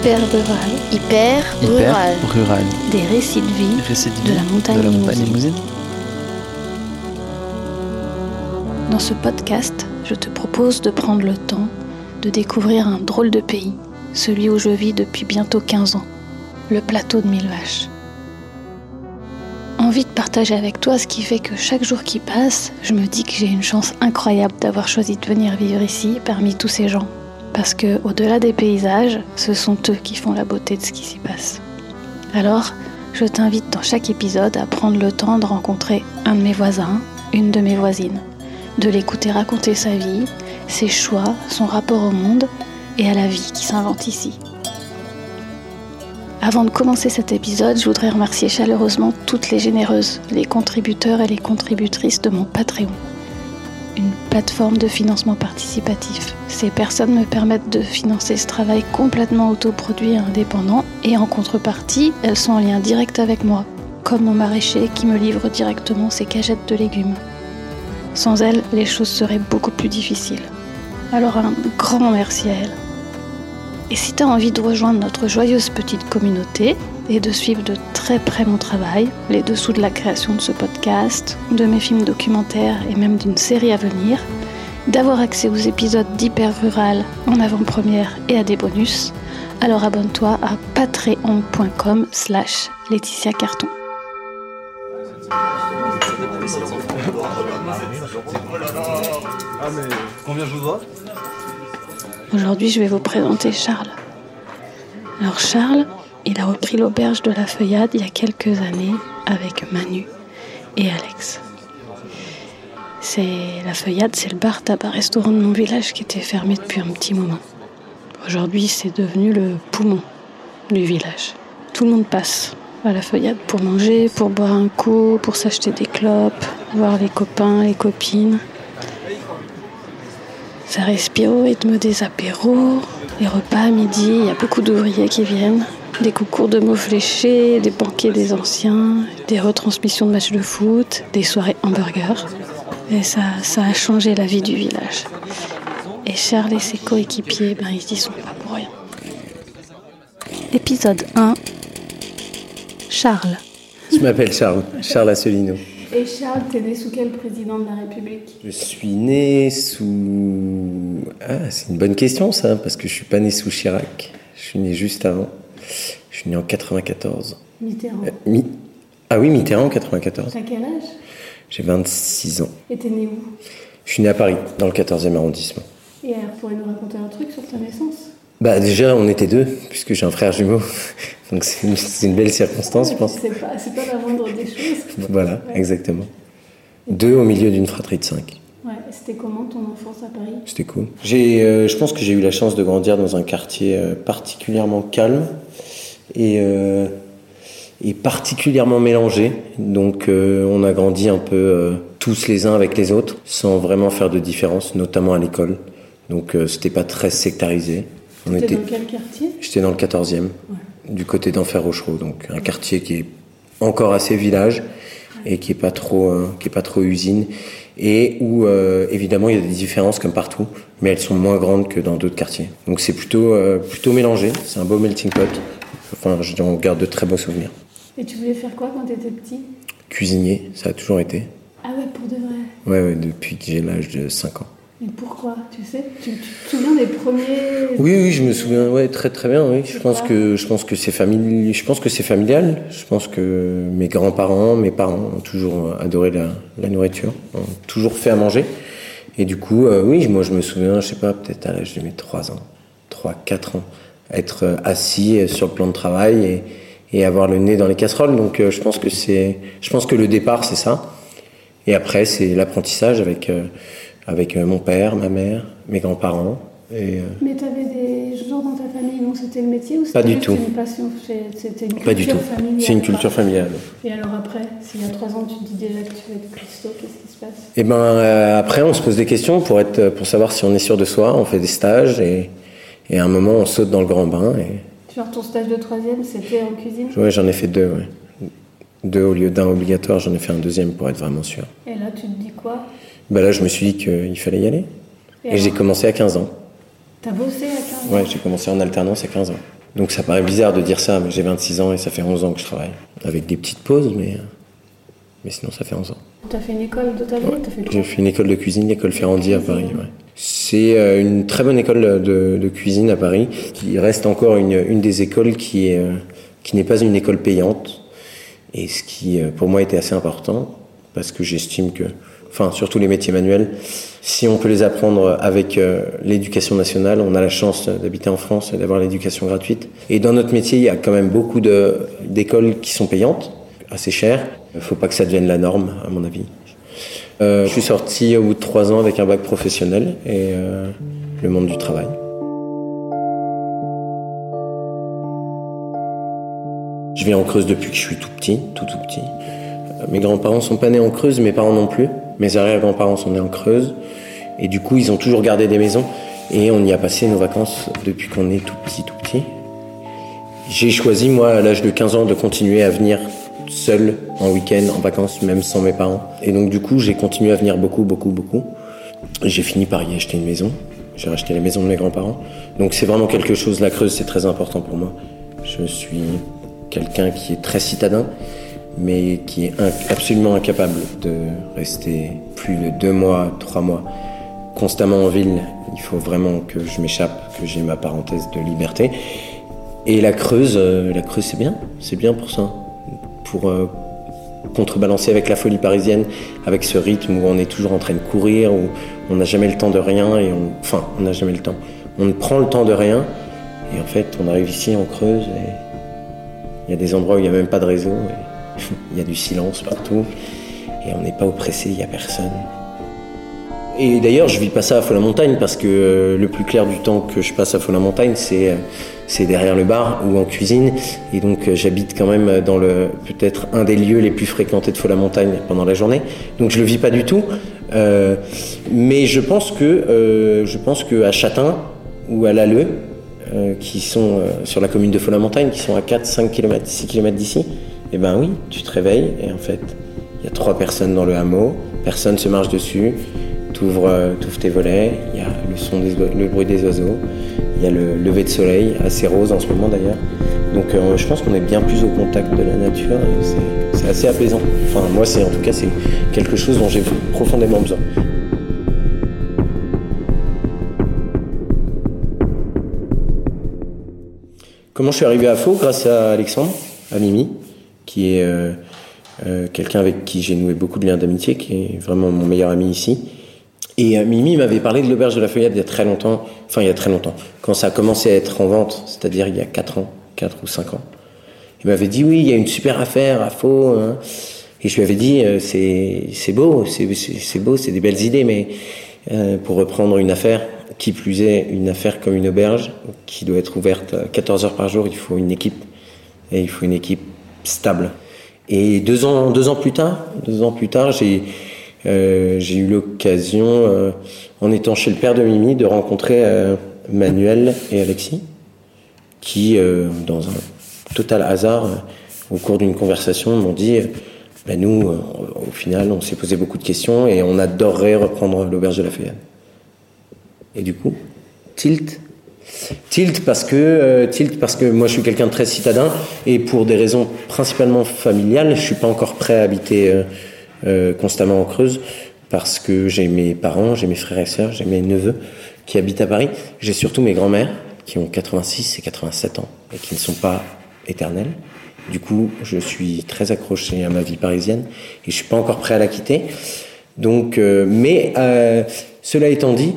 Hyper rural. Hyper, Hyper rural. rural. Des récits de vie de la montagne de la montagne limousine. Dans ce podcast, je te propose de prendre le temps de découvrir un drôle de pays, celui où je vis depuis bientôt 15 ans, le plateau de Mille Vaches. Envie de partager avec toi ce qui fait que chaque jour qui passe, je me dis que j'ai une chance incroyable d'avoir choisi de venir vivre ici parmi tous ces gens. Parce que, au-delà des paysages, ce sont eux qui font la beauté de ce qui s'y passe. Alors, je t'invite dans chaque épisode à prendre le temps de rencontrer un de mes voisins, une de mes voisines, de l'écouter raconter sa vie, ses choix, son rapport au monde et à la vie qui s'invente ici. Avant de commencer cet épisode, je voudrais remercier chaleureusement toutes les généreuses, les contributeurs et les contributrices de mon Patreon, plateforme de financement participatif. Ces personnes me permettent de financer ce travail complètement autoproduit et indépendant, et en contrepartie, elles sont en lien direct avec moi, comme mon maraîcher qui me livre directement ses cagettes de légumes. Sans elles, les choses seraient beaucoup plus difficiles. Alors un grand merci à elles. Et si tu as envie de rejoindre notre joyeuse petite communauté et de suivre de très près mon travail, les dessous de la création de ce podcast, de mes films documentaires et même d'une série à venir, d'avoir accès aux épisodes d'Hyper Rural en avant-première et à des bonus, alors abonne-toi à patreon.com slash Laetitia Carton. Ah mais combien je vous Aujourd'hui, je vais vous présenter Charles. Alors Charles, il a repris l'auberge de la Feuillade il y a quelques années avec Manu et Alex. C'est la Feuillade, c'est le bar tabac restaurant de mon village qui était fermé depuis un petit moment. Aujourd'hui, c'est devenu le poumon du village. Tout le monde passe à la Feuillade pour manger, pour boire un coup, pour s'acheter des clopes, voir les copains, les copines. Ça respire au rythme des apéros, les repas à midi, il y a beaucoup d'ouvriers qui viennent, des concours de mots fléchés, des banquets des anciens, des retransmissions de matchs de foot, des soirées hamburgers. Et ça, ça a changé la vie du village. Et Charles et ses coéquipiers, ben, ils y sont pas pour rien. Épisode 1 Charles. Je m'appelle Charles, Charles Asselineau. Et Charles, t'es né sous quel président de la République? Je suis né sous... Ah, c'est une bonne question ça, parce que je suis pas né sous Chirac. Je suis né juste avant. Je suis né en 94. Mitterrand. Euh, Mi- Ah oui, Mitterrand en 94. T'as quel âge? J'ai 26 ans. Et t'es né où? Je suis né à Paris, dans le 14e arrondissement. Et alors, pourrais nous raconter un truc sur ta naissance? Bah déjà, on était deux, puisque j'ai un frère jumeau. Donc c'est une, c'est une belle circonstance, je pense. C'est pas, c'est pas la moindre des choses. Voilà, exactement. Deux au milieu d'une fratrie de cinq. Ouais, c'était comment ton enfance à Paris? C'était cool. J'ai, euh, je pense que j'ai eu la chance de grandir dans un quartier euh, particulièrement calme et, euh, et particulièrement mélangé. Donc euh, on a grandi un peu euh, tous les uns avec les autres, sans vraiment faire de différence, notamment à l'école. Donc euh, c'était pas très sectarisé. On était, dans quel quartier? J'étais dans le 14e, du côté d'Enfer Rochereau, donc un quartier qui est encore assez village et qui est pas trop, euh, qui est pas trop usine et où euh, évidemment il y a des différences comme partout, mais elles sont moins grandes que dans d'autres quartiers. Donc c'est plutôt, euh, plutôt mélangé. C'est un beau melting pot. Enfin, je on garde de très beaux souvenirs. Et tu voulais faire quoi quand t'étais petit? Cuisinier, ça a toujours été. Ah ouais, pour de vrai? Ouais, ouais depuis que j'ai l'âge de 5 ans. Mais pourquoi Tu sais tu, tu te souviens des premiers. Oui, oui, je me souviens, ouais, très très bien. Oui, je pense que je pense que c'est familial. Je pense que c'est familial. Je pense que mes grands-parents, mes parents ont toujours adoré la, la nourriture, ont toujours fait à manger. Et du coup, euh, oui, moi je me souviens, je sais pas, peut-être à l'âge de mes 3 ans, 3, 4 ans, être euh, assis euh, sur le plan de travail et, et avoir le nez dans les casseroles. Donc euh, je pense que c'est, je pense que le départ c'est ça. Et après c'est l'apprentissage avec euh, avec euh, mon père, ma mère, mes grands-parents. Et, euh, Mais t'avais des gens dans ta famille dont c'était le métier ou c'était Pas du juste tout. une passion C'était une culture Pas du tout. familiale C'est une culture familiale. Et alors après, s'il y a trois ans, tu te dis déjà que tu veux être cuistot, qu'est-ce qui se passe? Et ben euh, après, on se pose des questions pour être, pour savoir si on est sûr de soi. On fait des stages et, et à un moment, on saute dans le grand bain. Et Genre ton stage de troisième, c'était en cuisine? Ouais, j'en ai fait deux. Ouais. Deux au lieu d'un obligatoire, j'en ai fait un deuxième pour être vraiment sûr. Et là, tu te dis quoi? Ben là, je me suis dit qu'il fallait y aller. Et, j'ai commencé à 15 ans. T'as bossé à 15 ans Ouais, j'ai commencé en alternance à 15 ans. Donc ça paraît bizarre de dire ça, mais j'ai 26 ans et ça fait 11 ans que je travaille. Avec des petites pauses, mais, mais sinon ça fait 11 ans. Tu as fait une école de ta vie J'ai fait une école de cuisine, l'école Ferrandi à Paris. Ouais. C'est euh, une très bonne école de, de, cuisine à Paris, qui reste encore une, une des écoles qui est, euh, qui n'est pas une école payante, et ce qui euh, pour moi était assez important, parce que j'estime que, enfin surtout les métiers manuels, si on peut les apprendre avec l'éducation nationale, on a la chance d'habiter en France et d'avoir l'éducation gratuite. Et dans notre métier, il y a quand même beaucoup d'écoles qui sont payantes, assez chères. Il ne faut pas que ça devienne la norme, à mon avis. Euh, je suis sorti au bout de trois ans avec un bac professionnel et euh, le monde du travail. Je vis en Creuse depuis que je suis tout petit, tout tout petit. Euh, mes grands-parents sont pas nés en Creuse, mes parents non plus. Mes arrière-grands-parents sont nés en Creuse. Et du coup, ils ont toujours gardé des maisons. Et on y a passé nos vacances depuis qu'on est tout petit, tout petit. J'ai choisi, moi, à l'âge de 15 ans, de continuer à venir seul en week-end, en vacances, même sans mes parents. Et donc du coup, j'ai continué à venir beaucoup, beaucoup, beaucoup. J'ai fini par y acheter une maison. J'ai racheté la maison de mes grands-parents. Donc c'est vraiment quelque chose, la Creuse, c'est très important pour moi. Je suis quelqu'un qui est très citadin, mais qui est absolument incapable de rester plus de deux mois, trois mois constamment en ville. Il faut vraiment que je m'échappe, que j'ai ma parenthèse de liberté. Et la Creuse, euh, la Creuse, c'est bien. C'est bien pour ça pour euh, contrebalancer avec la folie parisienne, avec ce rythme où on est toujours en train de courir, où on n'a jamais le temps de rien, et on, enfin, on n'a jamais le temps. On ne prend le temps de rien, et en fait, on arrive ici en Creuse, et il y a des endroits où il n'y a même pas de réseau, il y a du silence partout, et on n'est pas oppressé, il n'y a personne. Et d'ailleurs, je vis pas ça à Faux-la-Montagne parce que euh, le plus clair du temps que je passe à Faux-la-Montagne, c'est euh, c'est derrière le bar ou en cuisine. Et donc, euh, j'habite quand même dans le peut-être un des lieux les plus fréquentés de Faux-la-Montagne pendant la journée. Donc, je le vis pas du tout. Euh, mais je pense que euh, je pense que à Châtain ou à Lalleux, qui sont sur la commune de Faux-la-Montagne, qui sont à 4, 5 km, 6 km d'ici, eh ben oui, tu te réveilles et en fait, il y a trois personnes dans le hameau, personne se marche dessus tu ouvres, euh, tes volets, il y a le, son le bruit des oiseaux, il y a le lever de soleil, assez rose en ce moment d'ailleurs. Donc euh, je pense qu'on est bien plus au contact de la nature et c'est assez apaisant. Enfin moi c'est en tout cas c'est quelque chose dont j'ai profondément besoin. Comment je suis arrivé à Faux? Grâce à Alexandre, à Mimi, qui est euh, quelqu'un avec qui j'ai noué beaucoup de liens d'amitié, qui est vraiment mon meilleur ami ici. Et euh, Mimi m'avait parlé de l'auberge de la Feuillade il y a très longtemps, enfin il y a très longtemps, quand ça a commencé à être en vente, c'est-à-dire il y a 4 ans, 4 ou 5 ans. Il m'avait dit oui, il y a une super affaire à faux. Hein. Et je lui avais dit euh, c'est beau, c'est beau, c'est des belles idées, mais euh, pour reprendre une affaire, qui plus est une affaire comme une auberge, qui doit être ouverte 14 heures par jour, il faut une équipe. Et il faut une équipe stable. Et deux ans, deux ans plus tard, deux ans plus tard, j'ai euh, eu l'occasion, euh, en étant chez le père de Mimi, de rencontrer euh, Manuel et Alexis, qui, dans un total hasard, au cours d'une conversation, m'ont dit ben nous, au final, on s'est posé beaucoup de questions et on adorerait reprendre l'auberge de la Feuillade. Et du coup, tilt. Tilt parce que tilt parce que moi je suis quelqu'un de très citadin et pour des raisons principalement familiales, je suis pas encore prêt à habiter euh, constamment en Creuse parce que j'ai mes parents, j'ai mes frères et sœurs, j'ai mes neveux qui habitent à Paris. J'ai surtout mes grands-mères qui ont 86 et 87 ans et qui ne sont pas éternelles. Du coup, je suis très accroché à ma vie parisienne et je suis pas encore prêt à la quitter. Donc, euh, mais euh, cela étant dit,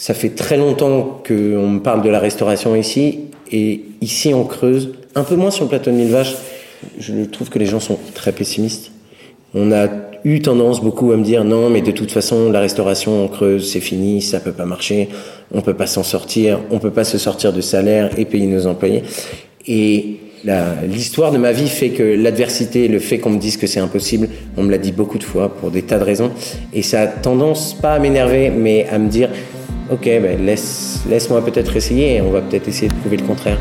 ça fait très longtemps qu'on me parle de la restauration ici et ici en Creuse, un peu moins sur le plateau de Mille Vaches. Je trouve que les gens sont très pessimistes. On a eu tendance beaucoup à me dire non, mais de toute façon, la restauration en creuse, c'est fini, ça peut pas marcher, on peut pas s'en sortir, on peut pas se sortir de salaire et payer nos employés. Et l'histoire de ma vie fait que l'adversité, le fait qu'on me dise que c'est impossible, on me l'a dit beaucoup de fois pour des tas de raisons. Et ça a tendance pas à m'énerver, mais à me dire, ok, ben laisse, laisse-moi peut-être essayer et on va peut-être essayer de prouver le contraire.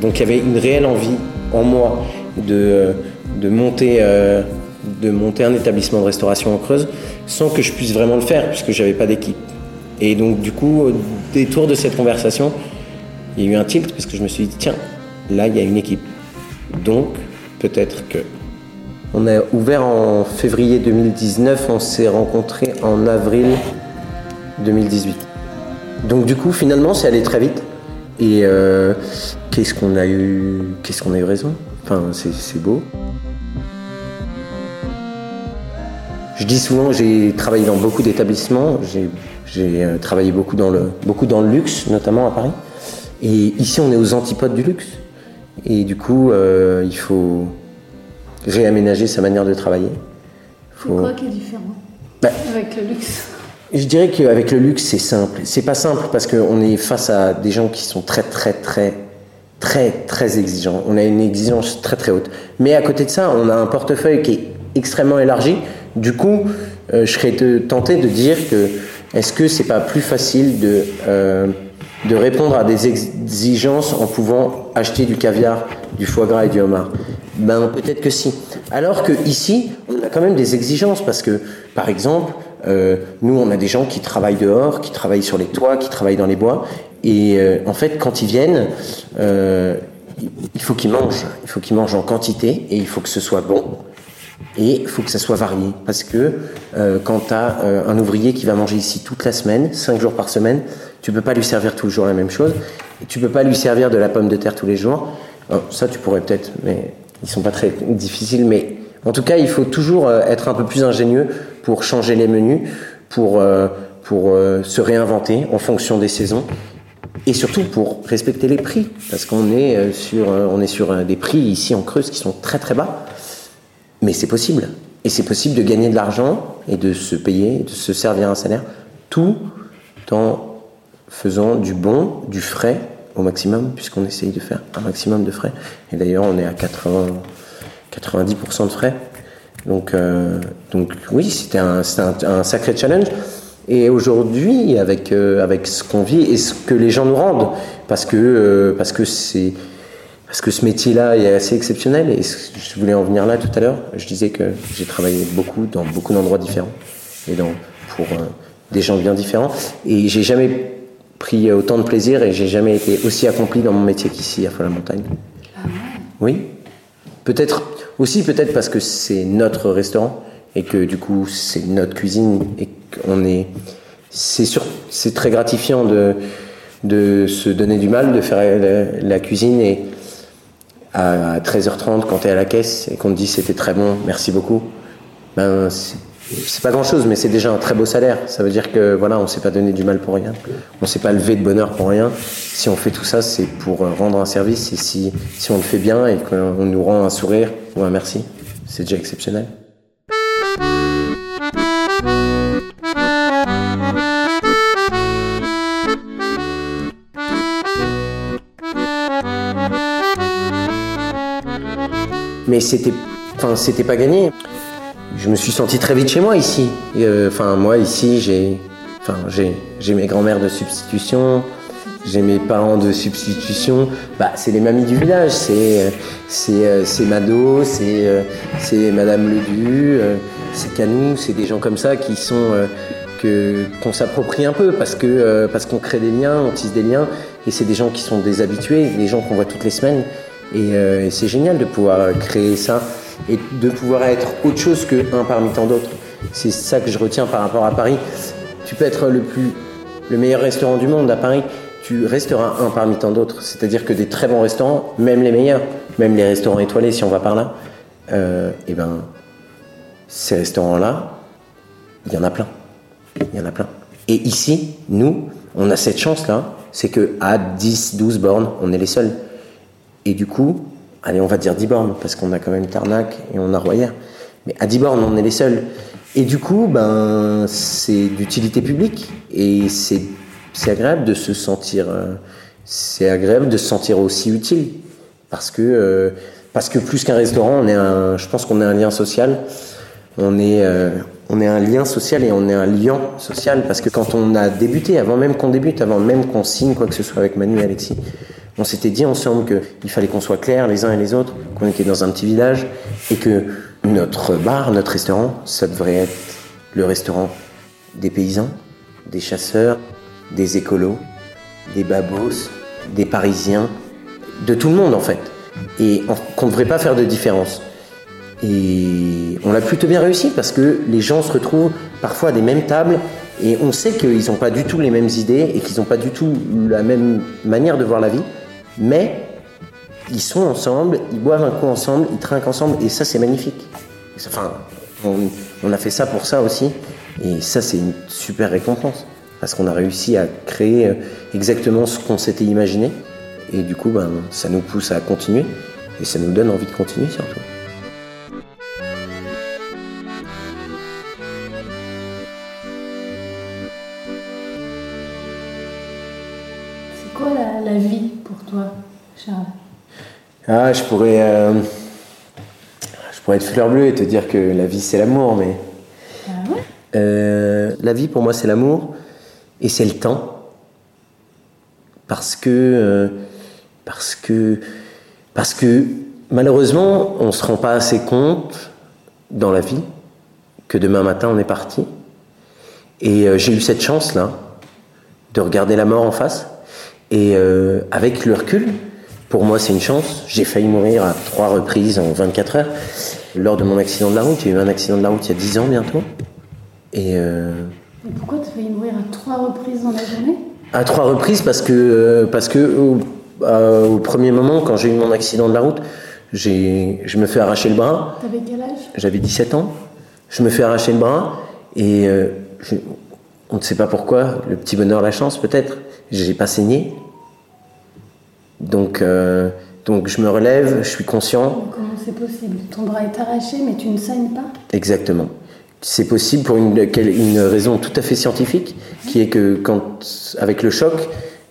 Donc il y avait une réelle envie en moi de, de monter euh, de monter un établissement de restauration en Creuse sans que je puisse vraiment le faire puisque j'avais pas d'équipe. Et donc du coup, au détour de cette conversation, il y a eu un tilt parce que je me suis dit tiens, là il y a une équipe. Donc peut-être que on a ouvert en février 2019, on s'est rencontrés en avril 2018. Donc du coup, finalement, c'est allé très vite. Et euh, qu'est-ce qu'on a eu, qu'est-ce qu'on a eu raison? Enfin, c'est beau. Je dis souvent, j'ai travaillé dans beaucoup d'établissements. J'ai euh, travaillé beaucoup dans le, beaucoup dans le luxe, notamment à Paris. Et ici, on est aux antipodes du luxe. Et du coup, euh, il faut réaménager sa manière de travailler. C'est quoi qui est différent bah, avec le luxe Je dirais qu'avec le luxe, c'est simple. C'est pas simple parce qu'on est face à des gens qui sont très, très, très, très, très exigeants. On a une exigence très, très haute. Mais à côté de ça, on a un portefeuille qui est extrêmement élargi. Du coup, euh, je serais tenté de dire que est-ce que c'est pas plus facile de euh, de répondre à des exigences en pouvant acheter du caviar, du foie gras et du homard Ben peut-être que si. Alors que ici, on a quand même des exigences parce que, par exemple, euh, nous on a des gens qui travaillent dehors, qui travaillent sur les toits, qui travaillent dans les bois, et euh, en fait quand ils viennent, euh, il faut qu'ils mangent, il faut qu'ils mangent en quantité et il faut que ce soit bon. Et il faut que ça soit varié, parce que euh, quand tu as euh, un ouvrier qui va manger ici toute la semaine, 5 jours par semaine, tu peux pas lui servir tous les jours la même chose. Et tu peux pas lui servir de la pomme de terre tous les jours. ça, tu pourrais peut-être, mais ils sont pas très difficiles. Mais en tout cas, il faut toujours euh, être un peu plus ingénieux pour changer les menus, pour, euh, pour euh, se réinventer en fonction des saisons. Et surtout pour respecter les prix, parce qu'on est sur, on est sur des prix ici en Creuse qui sont très très bas, mais c'est possible. Et c'est possible de gagner de l'argent et de se payer, de se servir un salaire, tout en faisant du bon, du frais au maximum, puisqu'on essaye de faire un maximum de frais. Et d'ailleurs, on est à 80, 90% de frais. Donc, euh, donc oui, c'était un, sacré challenge. Et aujourd'hui, avec, euh, avec ce qu'on vit et ce que les gens nous rendent, parce que, euh, parce que parce que ce métier-là est assez exceptionnel et je voulais en venir là tout à l'heure. Je disais que j'ai travaillé beaucoup dans beaucoup d'endroits différents et dans, pour des gens bien différents et j'ai jamais pris autant de plaisir et j'ai jamais été aussi accompli dans mon métier qu'ici à Folle Montagne. Oui. Peut-être aussi peut-être parce que c'est notre restaurant et que du coup c'est notre cuisine et qu'on est c'est sûr c'est très gratifiant de de se donner du mal de faire la, cuisine et à 13h30 quand tu es à la caisse et qu'on te dit c'était très bon merci beaucoup ben c'est pas grand chose, mais c'est déjà un très beau salaire. Ça veut dire que voilà, on s'est pas donné du mal pour rien, on s'est pas levé de bonheur pour rien. Si on fait tout ça, c'est pour euh, rendre un service. Et si, on le fait bien et qu'on nous rend un sourire ou un merci, c'est déjà exceptionnel. Mais c'était, enfin, c'était pas gagné je me suis senti très vite chez moi ici. Euh, enfin, moi ici, j'ai, enfin, j'ai, mes grands-mères de substitution, j'ai mes parents de substitution. Bah, c'est les mamies du village. C'est, c'est, euh, Mado, c'est, euh, c'est Madame Ledu, c'est Canou, c'est des gens comme ça qui sont qu'on s'approprie un peu parce que parce qu'on crée des liens, on tisse des liens et c'est des gens qui sont des habitués, des gens qu'on voit toutes les semaines et c'est génial de pouvoir créer ça et de pouvoir être autre chose qu'un parmi tant d'autres. C'est ça que je retiens par rapport à Paris. Tu peux être le plus, le meilleur restaurant du monde à Paris, tu resteras un parmi tant d'autres. C'est-à-dire que des très bons restaurants, même les meilleurs, même les restaurants étoilés, si on va par là, euh, et eh ben, ces restaurants-là, il y en a plein. Il y en a plein. Et ici, nous, on a cette chance-là, c'est que à 10, 12 bornes, on est les seuls. Et du coup, allez, on va dire 10 bornes, parce qu'on a quand même Tarnac et on a Royer. Mais à 10 bornes, on est les seuls. Et du coup, ben, c'est d'utilité publique. Et c'est, agréable de se sentir, euh, c'est agréable de se sentir aussi utile. Parce que, euh, parce que plus qu'un restaurant, on est un, je pense qu'on est un lien social. On est, euh, on est un lien social et on est un lien social. Parce que quand on a débuté, avant même qu'on débute, avant même qu'on signe quoi que ce soit avec Manu et Alexis, on s'était dit ensemble qu'il fallait qu'on soit clairs les uns et les autres, qu'on était dans un petit village et que Notre bar, notre restaurant, ça devrait être le restaurant des paysans, des chasseurs, des écolos, des babos, des parisiens, de tout le monde en fait. Et qu'on ne devrait pas faire de différence. Et on l'a plutôt bien réussi parce que les gens se retrouvent parfois à des mêmes tables et on sait qu'ils n'ont pas du tout les mêmes idées et qu'ils n'ont pas du tout la même manière de voir la vie. Mais ils sont ensemble, ils boivent un coup ensemble, ils trinquent ensemble, et ça c'est magnifique. Enfin, on, a fait ça pour ça aussi, et ça c'est une super récompense, parce qu'on a réussi à créer euh, exactement ce qu'on s'était imaginé, et du coup ben, ça nous pousse à continuer, et ça nous donne envie de continuer surtout. Charles ah, je pourrais, euh, je pourrais être fleur bleue et te dire que la vie c'est l'amour, mais ah ouais? Euh, la vie pour moi c'est l'amour et c'est le temps, parce que, euh, parce que, parce que malheureusement on se rend pas assez compte dans la vie que demain matin on est parti. Et j'ai eu cette chance là de regarder la mort en face. Et avec le recul pour moi, c'est une chance. J'ai failli mourir à trois reprises en 24 heures lors de mon accident de la route. J'ai eu un accident de la route il y a 10 ans bientôt. Et, euh... pourquoi tu as failli mourir à trois reprises dans la journée? À trois reprises parce que, euh, parce que au, euh, au, premier moment, quand j'ai eu mon accident de la route, je me fais arracher le bras. T'avais quel âge? J'avais 17 ans. Je me fais arracher le bras et euh, je, on ne sait pas pourquoi, le petit bonheur, la chance peut-être. J'ai pas saigné. Donc, euh, donc je me relève, je suis conscient. Comment c'est possible? Ton bras est arraché, mais tu ne saignes pas? Exactement. C'est possible pour une, une, raison tout à fait scientifique, qui est que quand, avec le choc,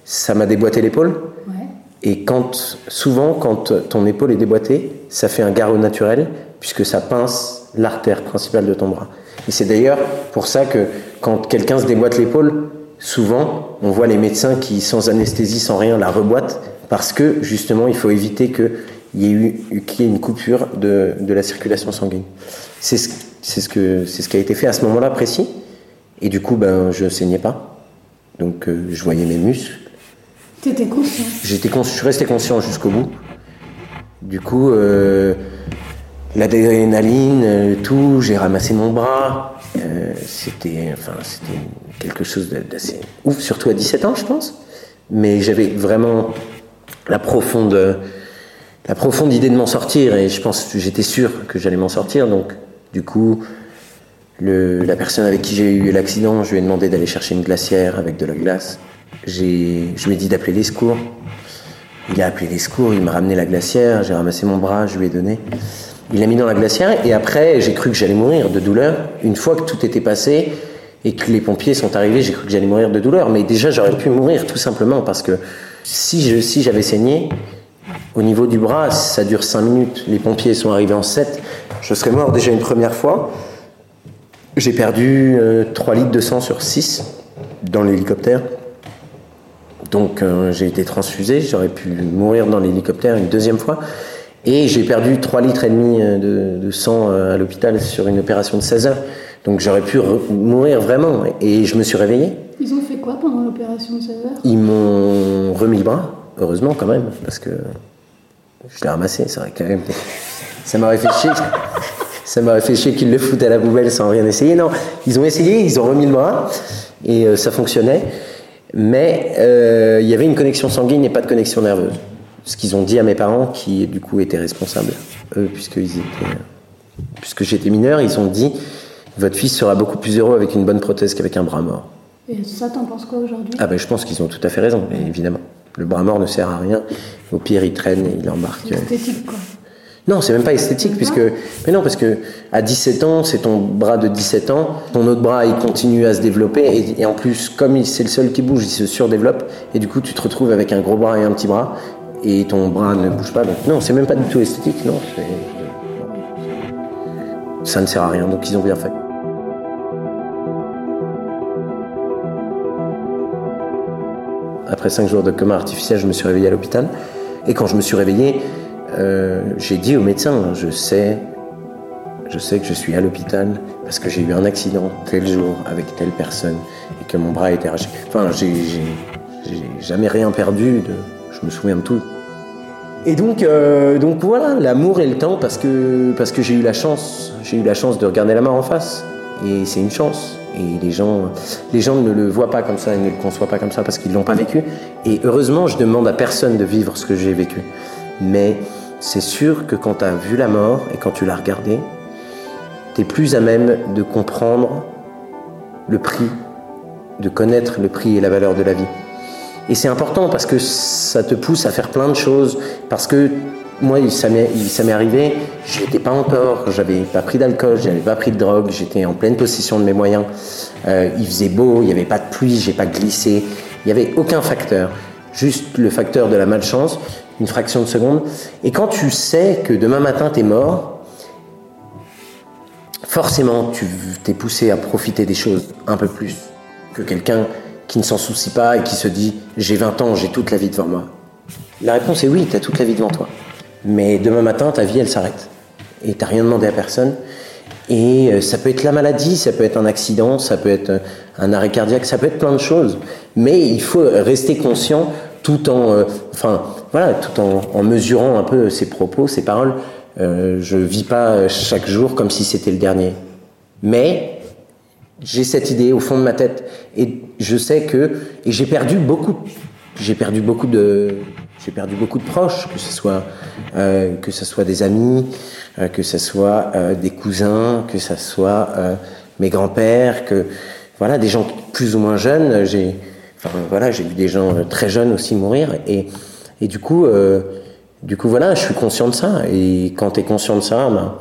ça m'a déboîté l'épaule. Ouais. Et quand, souvent, quand ton épaule est déboîtée, ça fait un garrot naturel, puisque ça pince l'artère principale de ton bras. Et c'est d'ailleurs pour ça que quand quelqu'un se déboîte l'épaule, souvent, on voit les médecins qui, sans anesthésie, sans rien, la reboîtent parce que justement, il faut éviter qu'il y ait eu qu'il y ait une coupure de, de la circulation sanguine. C'est ce, ce, que, ce qui a été fait à ce moment-là précis. Et du coup, ben, je saignais pas. Donc, euh, je voyais mes muscles. Tu étais conscient J'étais Je suis resté conscient jusqu'au bout. Du coup, euh, l'adrénaline, euh, tout, j'ai ramassé mon bras. Euh, c'était enfin, quelque chose d'assez ouf, surtout à 17 ans, je pense. Mais j'avais vraiment la profonde, la profonde idée de m'en sortir et je pense que j'étais sûr que j'allais m'en sortir. Donc, du coup, le, la personne avec qui j'ai eu l'accident, je lui ai demandé d'aller chercher une glacière avec de la glace. J'ai, je lui ai dit d'appeler les secours. Il a appelé les secours, il m'a ramené la glacière, j'ai ramassé mon bras, je lui ai donné. Il l'a mis dans la glacière et après, j'ai cru que j'allais mourir de douleur. Une fois que tout était passé et que les pompiers sont arrivés, j'ai cru que j'allais mourir de douleur. Mais déjà, j'aurais pu mourir tout simplement parce que si, si j'avais saigné, au niveau du bras, ça dure 5 minutes. Les pompiers sont arrivés en 7. Je serais mort déjà une première fois. J'ai perdu 3 euh, litres de sang sur 6 dans l'hélicoptère. Donc euh, j'ai été transfusé, j'aurais pu mourir dans l'hélicoptère une deuxième fois. Et j'ai perdu 3 litres et demi euh, de, de sang à l'hôpital sur une opération de 16 heures. Donc j'aurais pu mourir vraiment. Et je me suis réveillé. Ils ont fait quoi pendant l'opération de 16 heures Ils m'ont remis le bras, heureusement quand même, parce que je l'ai ramassé, c'est vrai quand même. Ça m'aurait fait chier. Ça m'aurait fait chier qu'ils le foutent à la poubelle sans rien essayer. Non, ils ont essayé, ils ont remis le bras et euh, ça fonctionnait. Mais euh, il y avait une connexion sanguine et pas de connexion nerveuse. Ce qu'ils ont dit à mes parents, qui du coup étaient responsables, eux, puisque j'étais mineur, ils ont dit votre fils sera beaucoup plus heureux avec une bonne prothèse qu'avec un bras mort. Et ça, t'en penses quoi aujourd'hui? Ah ben je pense qu'ils ont tout à fait raison, évidemment. Le bras mort ne sert à rien. Au pire, il traîne et il embarque. C'est esthétique, quoi. Non, c'est même pas esthétique, puisque. Mais non, parce que à 17 ans, c'est ton bras de 17 ans, ton autre bras, il continue à se développer, et, en plus, comme c'est le seul qui bouge, il se surdéveloppe, et du coup, tu te retrouves avec un gros bras et un petit bras, et ton bras ne bouge pas. Donc, non, c'est même pas du tout esthétique, non. Ça ne sert à rien, donc ils ont bien fait. Après cinq jours de coma artificiel, je me suis réveillé à l'hôpital. Et quand je me suis réveillé, euh, j'ai dit au médecin, je sais, Je sais que je suis à l'hôpital parce que j'ai eu un accident tel jour avec telle personne et que mon bras a été arraché. Enfin, j'ai jamais rien perdu. Je me souviens de tout. Et donc, euh, donc voilà, l'amour et le temps parce que, parce que j'ai eu la chance, j'ai eu la chance de regarder la mort en face. Et c'est une chance. Et les gens, les gens ne le voient pas comme ça, ils ne le conçoivent pas comme ça parce qu'ils l'ont pas vécu. Et heureusement, je demande à personne de vivre ce que j'ai vécu. Mais c'est sûr que quand tu as vu la mort et quand tu l'as regardée, tu es plus à même de comprendre le prix, de connaître le prix et la valeur de la vie. Et c'est important parce que ça te pousse à faire plein de choses. Parce que moi, ça m'est arrivé, j'étais pas en tort, j'avais pas pris d'alcool, j'avais pas pris de drogue, j'étais en pleine possession de mes moyens. Euh, il faisait beau, il n'y avait pas de pluie, j'ai pas glissé, il n'y avait aucun facteur. Juste le facteur de la malchance, une fraction de seconde. Et quand tu sais que demain matin tu es mort, forcément tu t'es poussé à profiter des choses un peu plus que quelqu'un qui ne s'en soucie pas et qui se dit j'ai 20 ans, j'ai toute la vie devant moi La réponse est oui, tu as toute la vie devant toi. Mais demain matin, ta vie, elle s'arrête. Et tu rien demandé à personne. Et euh, ça peut être la maladie, ça peut être un accident, ça peut être un arrêt cardiaque, ça peut être plein de choses. Mais il faut rester conscient tout en, euh, enfin, voilà, tout en, mesurant un peu ses propos, ses paroles. Euh, je vis pas chaque jour comme si c'était le dernier. Mais j'ai cette idée au fond de ma tête et je sais que et j'ai perdu beaucoup j'ai perdu beaucoup de j'ai perdu beaucoup de proches que ce soit euh, que ce soit des amis euh, que ce soit euh, des cousins que ce soit mes grands-pères que voilà des gens plus ou moins jeunes j'ai voilà j'ai vu des gens très jeunes aussi mourir et et du coup du coup voilà je suis conscient de ça et quand tu es conscient de ça ben,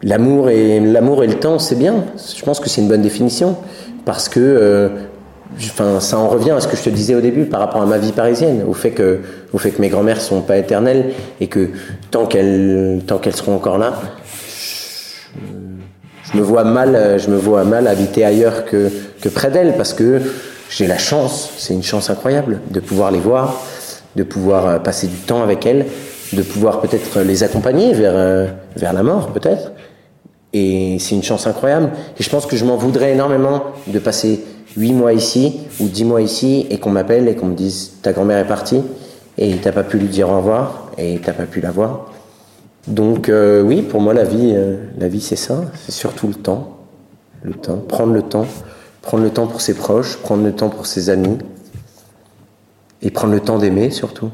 L'amour et, l'amour et le temps, c'est bien. Je pense que c'est une bonne définition. Parce que enfin, ça en revient à ce que je te disais au début par rapport à ma vie parisienne, au fait que, au fait que mes grand-mères sont pas éternelles et que tant qu'elles, tant qu'elles seront encore là, je, me vois mal, je me vois mal habiter ailleurs que, que près d'elles parce que j'ai la chance, c'est une chance incroyable de pouvoir les voir, de pouvoir euh, passer du temps avec elles, de pouvoir peut-être les accompagner vers, euh, vers la mort peut-être et c'est une chance incroyable. Et je pense que je m'en voudrais énormément de passer 8 mois ici ou 10 mois ici et qu'on m'appelle et qu'on me dise ta grand-mère est partie et t'as pas pu lui dire au revoir et t'as pas pu la voir. Donc euh, oui, pour moi la vie, euh, la vie c'est ça, c'est surtout le temps, le temps, prendre le temps, prendre le temps pour ses proches, prendre le temps pour ses amis et prendre le temps d'aimer surtout.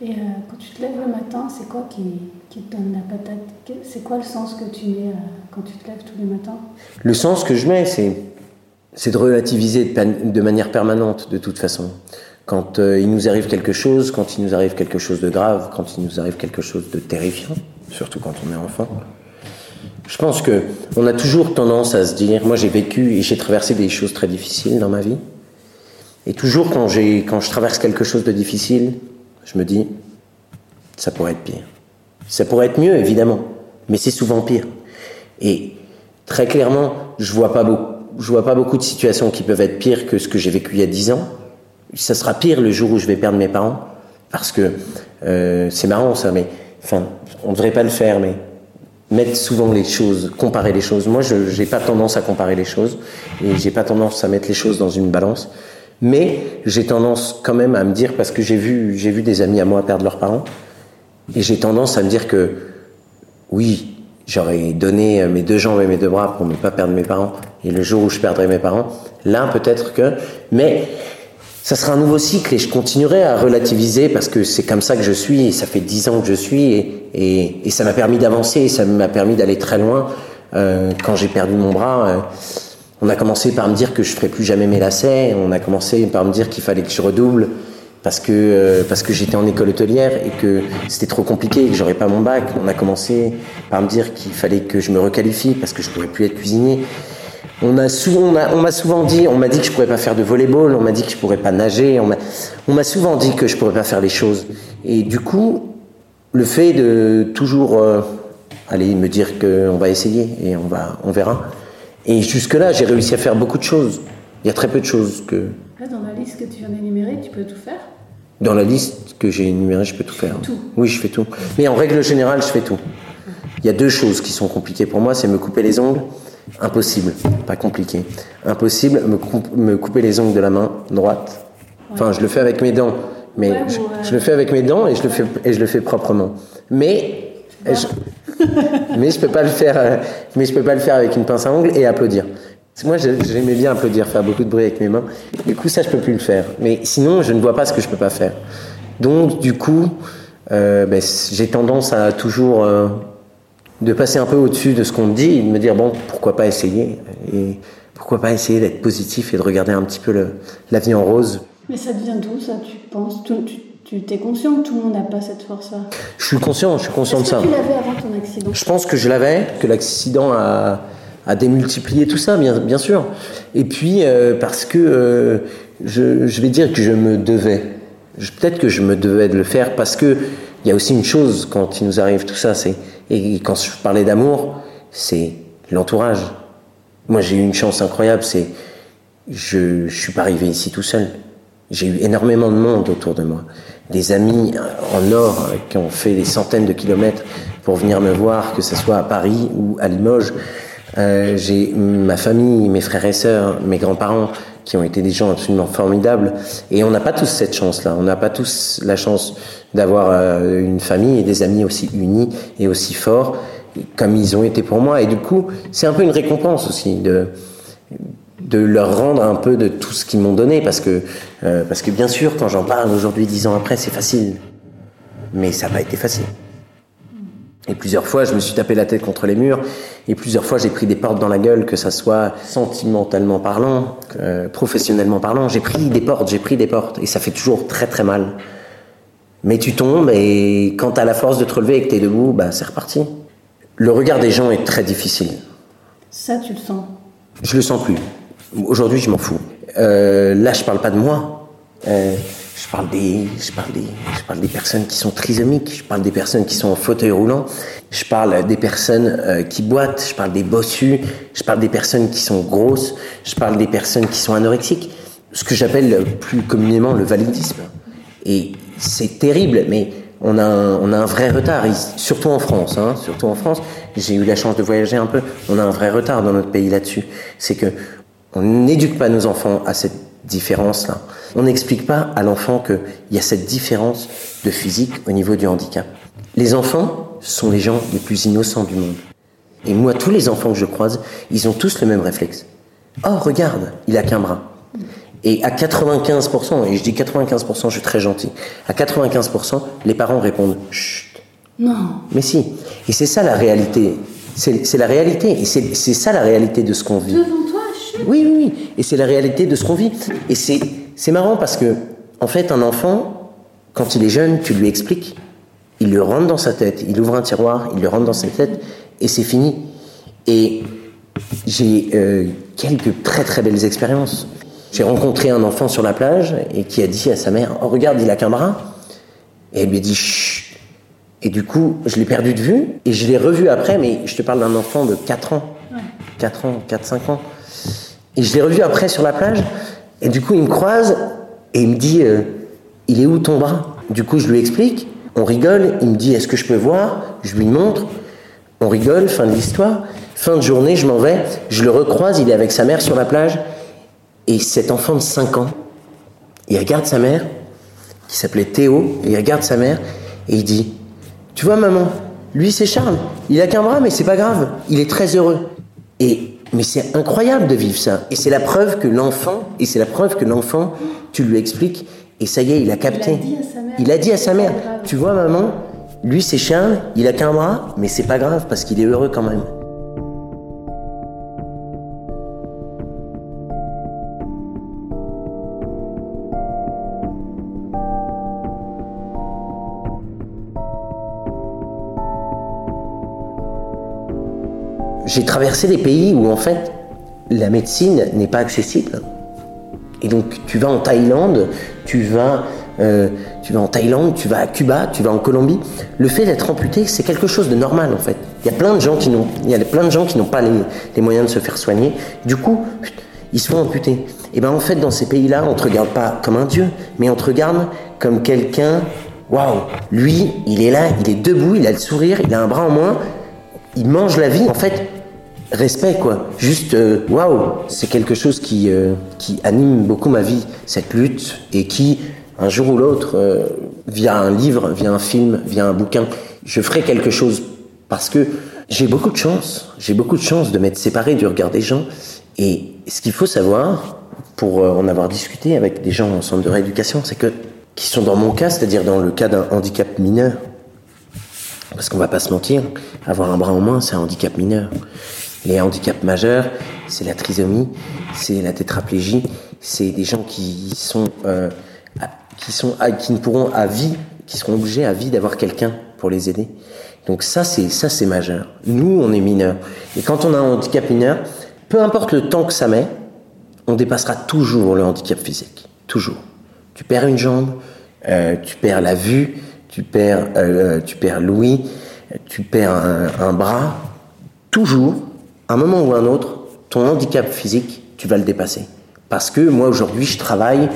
Et euh, quand tu te lèves le matin, c'est quoi qui, qui, te donne la patate? C'est quoi le sens que tu mets quand tu te lèves tous les matins? Le sens que je mets, c'est, c'est de relativiser de, manière permanente, de toute façon. Quand euh, il nous arrive quelque chose, quand il nous arrive quelque chose de grave, quand il nous arrive quelque chose de terrifiant, surtout quand on est enfant. Je pense que on a toujours tendance à se dire, moi j'ai vécu et j'ai traversé des choses très difficiles dans ma vie, et toujours quand j'ai, quand je traverse quelque chose de difficile, je me dis, ça pourrait être pire. Ça pourrait être mieux, évidemment, mais c'est souvent pire. Et très clairement, je vois pas beaucoup, je vois pas beaucoup de situations qui peuvent être pires que ce que j'ai vécu il y a dix ans. Ça sera pire le jour où je vais perdre mes parents, parce que euh, c'est marrant ça, mais enfin, on devrait pas le faire, mais mettre souvent les choses, comparer les choses. Moi, je n'ai pas tendance à comparer les choses et j'ai pas tendance à mettre les choses dans une balance. Mais j'ai tendance quand même à me dire, parce que j'ai vu, j'ai vu des amis à moi perdre leurs parents, et j'ai tendance à me dire que oui, j'aurais donné mes deux jambes et mes deux bras pour ne pas perdre mes parents, et le jour où je perdrai mes parents, là peut-être que, mais ça sera un nouveau cycle et je continuerai à relativiser parce que c'est comme ça que je suis et ça fait dix ans que je suis et, et, et ça m'a permis d'avancer, ça m'a permis d'aller très loin. Euh, quand j'ai perdu mon bras, euh, on a commencé par me dire que je ferais plus jamais mes lacets. On a commencé par me dire qu'il fallait que je redouble parce que euh, que j'étais en école hôtelière et que c'était trop compliqué et que j'aurais pas mon bac. On a commencé par me dire qu'il fallait que je me requalifie parce que je pourrais plus être cuisinier. On m'a souvent dit, on m'a dit que je pourrais pas faire de volleyball, on m'a dit que je pourrais pas nager, on m'a souvent dit que je pourrais pas faire les choses. Et du coup, le fait de toujours euh, aller me dire qu'on va essayer et on va, on verra. Et jusque-là, j'ai réussi à faire beaucoup de choses. Il y a très peu de choses que. Là, dans la liste que tu viens d'énumérer, tu peux tout faire? Dans la liste que j'ai énumérée, je peux tout faire. Tout. Oui, je fais tout. Mais en règle générale, je fais tout. Il y a deux choses qui sont compliquées pour moi, c'est me couper les ongles. Impossible, pas compliqué. Impossible, me, me couper les ongles de la main droite. Enfin, je le fais avec mes dents, mais je, le fais avec mes dents et je le fais et je le fais proprement. Mais je, mais je peux pas le faire. euh, Mais je peux pas le faire avec une pince à ongles et applaudir. Moi, j'aimais bien applaudir, faire beaucoup de bruit avec mes mains. Du coup, ça, je peux plus le faire. Mais sinon, je ne vois pas ce que je peux pas faire. Donc, du coup, euh, ben, j'ai tendance à toujours euh, de passer un peu au-dessus de ce qu'on me dit et de me dire bon, pourquoi pas essayer et pourquoi pas essayer d'être positif et de regarder un petit peu le- la vie en rose. Mais ça devient d'où ça, tu penses? Tout- Tu tu t'es conscient que tout le monde n'a pas cette force-là? Je suis conscient, je suis conscient de Est-ce ça. que tu l'avais avant ton accident? Je pense que je l'avais, que l'accident a, a démultiplié tout ça, bien, sûr. Et puis, euh, parce que euh, je, vais dire que je me devais. Peut-être que je me devais de le faire parce que il y a aussi une chose quand il nous arrive tout ça, c'est et quand je parlais d'amour, c'est l'entourage. Moi, j'ai eu une chance incroyable, c'est je, je suis pas arrivé ici tout seul. J'ai eu énormément de monde autour de moi. Des amis euh, en or euh, qui ont fait des centaines de kilomètres pour venir me voir, que ce soit à Paris ou à Limoges. Euh, j'ai ma famille, mes frères et sœurs, mes grands-parents qui ont été des gens absolument formidables. Et on n'a pas tous cette chance-là. On n'a pas tous la chance d'avoir euh, une famille et des amis aussi unis et aussi forts comme ils ont été pour moi. Et du coup, c'est un peu une récompense aussi de leur rendre un peu de tout ce qu'ils m'ont donné parce que euh, parce que bien sûr quand j'en parle aujourd'hui dix ans après c'est facile mais ça n'a pas été facile et plusieurs fois je me suis tapé la tête contre les murs et plusieurs fois j'ai pris des portes dans la gueule que ça soit sentimentalement parlant euh, professionnellement parlant j'ai pris des portes j'ai pris des portes et ça fait toujours très très mal mais tu tombes et quand t'as la force de te relever et que t'es debout bah c'est reparti le regard des gens est très difficile Ça, tu le sens. je le sens plus. Aujourd'hui, je m'en fous. Euh, là, je parle pas de moi. Euh, je parle des, je parle des, je parle des personnes qui sont trisomiques. Je parle des personnes qui sont en fauteuil roulant. Je parle des personnes euh, qui boitent. Je parle des bossus. Je parle des personnes qui sont grosses. Je parle des personnes qui sont anorexiques. Ce que j'appelle plus communément le validisme. Et c'est terrible, mais on a un, on a un vrai retard, surtout en France. Hein, surtout en France, j'ai eu la chance de voyager un peu. On a un vrai retard dans notre pays là-dessus. C'est que on n'éduque pas nos enfants à cette différence-là. On n'explique pas à l'enfant qu'il y a cette différence de physique au niveau du handicap. Les enfants sont les gens les plus innocents du monde. Et moi, tous les enfants que je croise, ils ont tous le même réflexe. Oh, regarde, il a qu'un bras. Et à 95%, et je dis 95%, je suis très gentil, à 95%, les parents répondent Chut. Non. Mais si. Et c'est ça la réalité. C'est la réalité. Et c'est c'est ça la réalité de ce qu'on vit. Oui, oui, oui. Et c'est la réalité de ce qu'on vit. Et c'est c'est marrant parce que, en fait, un enfant, quand il est jeune, tu lui expliques, il le rentre dans sa tête, il ouvre un tiroir, il le rentre dans sa tête, et c'est fini. Et j'ai euh, quelques très très belles expériences. J'ai rencontré un enfant sur la plage et qui a dit à sa mère Oh, regarde, il a qu'un bras. Et elle lui a dit Chut. Et du coup, je l'ai perdu de vue et je l'ai revu après, mais je te parle d'un enfant de 4 ans. 4 ans, 4-5 ans. Et je l'ai revu après sur la plage. Et du coup, il me croise et il me dit euh, Il est où ton bras? Du coup, je lui explique. On rigole. Il me dit Est-ce que je peux voir? Je lui montre. On rigole. Fin de l'histoire. Fin de journée, je m'en vais. Je le recroise. Il est avec sa mère sur la plage. Et cet enfant de 5 ans, il regarde sa mère, qui s'appelait Théo, il regarde sa mère et il dit Tu vois, maman, lui c'est Charles. Il a qu'un bras, mais c'est pas grave. Il est très heureux. Et mais c'est incroyable de vivre ça. Et c'est la preuve que l'enfant, et c'est la preuve que l'enfant, tu lui expliques, et ça y est, il a capté. Il a dit à sa mère, tu vois maman, lui c'est Charles, il a qu'un bras, mais c'est pas grave parce qu'il est heureux quand même. J'ai traversé des pays où en fait la médecine n'est pas accessible. Et donc tu vas en Thaïlande, tu vas, euh, tu vas en Thaïlande, tu vas à Cuba, tu vas en Colombie. Le fait d'être amputé, c'est quelque chose de normal en fait. Il y a plein de gens qui n'ont, il y a plein de gens qui n'ont pas les, les moyens de se faire soigner. Du coup, ils se font amputer. Et ben en fait, dans ces pays-là, on te regarde pas comme un dieu, mais on te regarde comme quelqu'un. Waouh, lui, il est là, il est debout, il a le sourire, il a un bras en moins. ils mangent la vie. En fait, respect quoi. Juste euh, waouh, c'est quelque chose qui euh, qui anime beaucoup ma vie, cette lutte et qui un jour ou l'autre euh, via un livre, via un film, via un bouquin, je ferai quelque chose parce que j'ai beaucoup de chance, j'ai beaucoup de chance de m'être séparé du regard des gens et ce qu'il faut savoir pour en avoir discuté avec des gens en centre de rééducation, c'est que qui sont dans mon cas, c'est-à-dire dans le cas d'un handicap mineur. Parce qu'on va pas se mentir, avoir un bras en moins, c'est un handicap mineur. Les handicaps majeurs, c'est la trisomie, c'est la tétraplégie, c'est des gens qui sont, euh, qui ne pourront à vie, qui seront obligés à vie d'avoir quelqu'un pour les aider. Donc ça, c'est ça, c'est majeur. Nous, on est mineurs. Et quand on a un handicap mineur, peu importe le temps que ça met, on dépassera toujours le handicap physique, toujours. Tu perds une jambe, euh, tu perds la vue, tu perds, euh, tu perds l'ouïe, tu perds un bras, toujours un moment ou un autre, ton handicap physique, tu vas le dépasser. Parce que moi aujourd'hui, je travaille,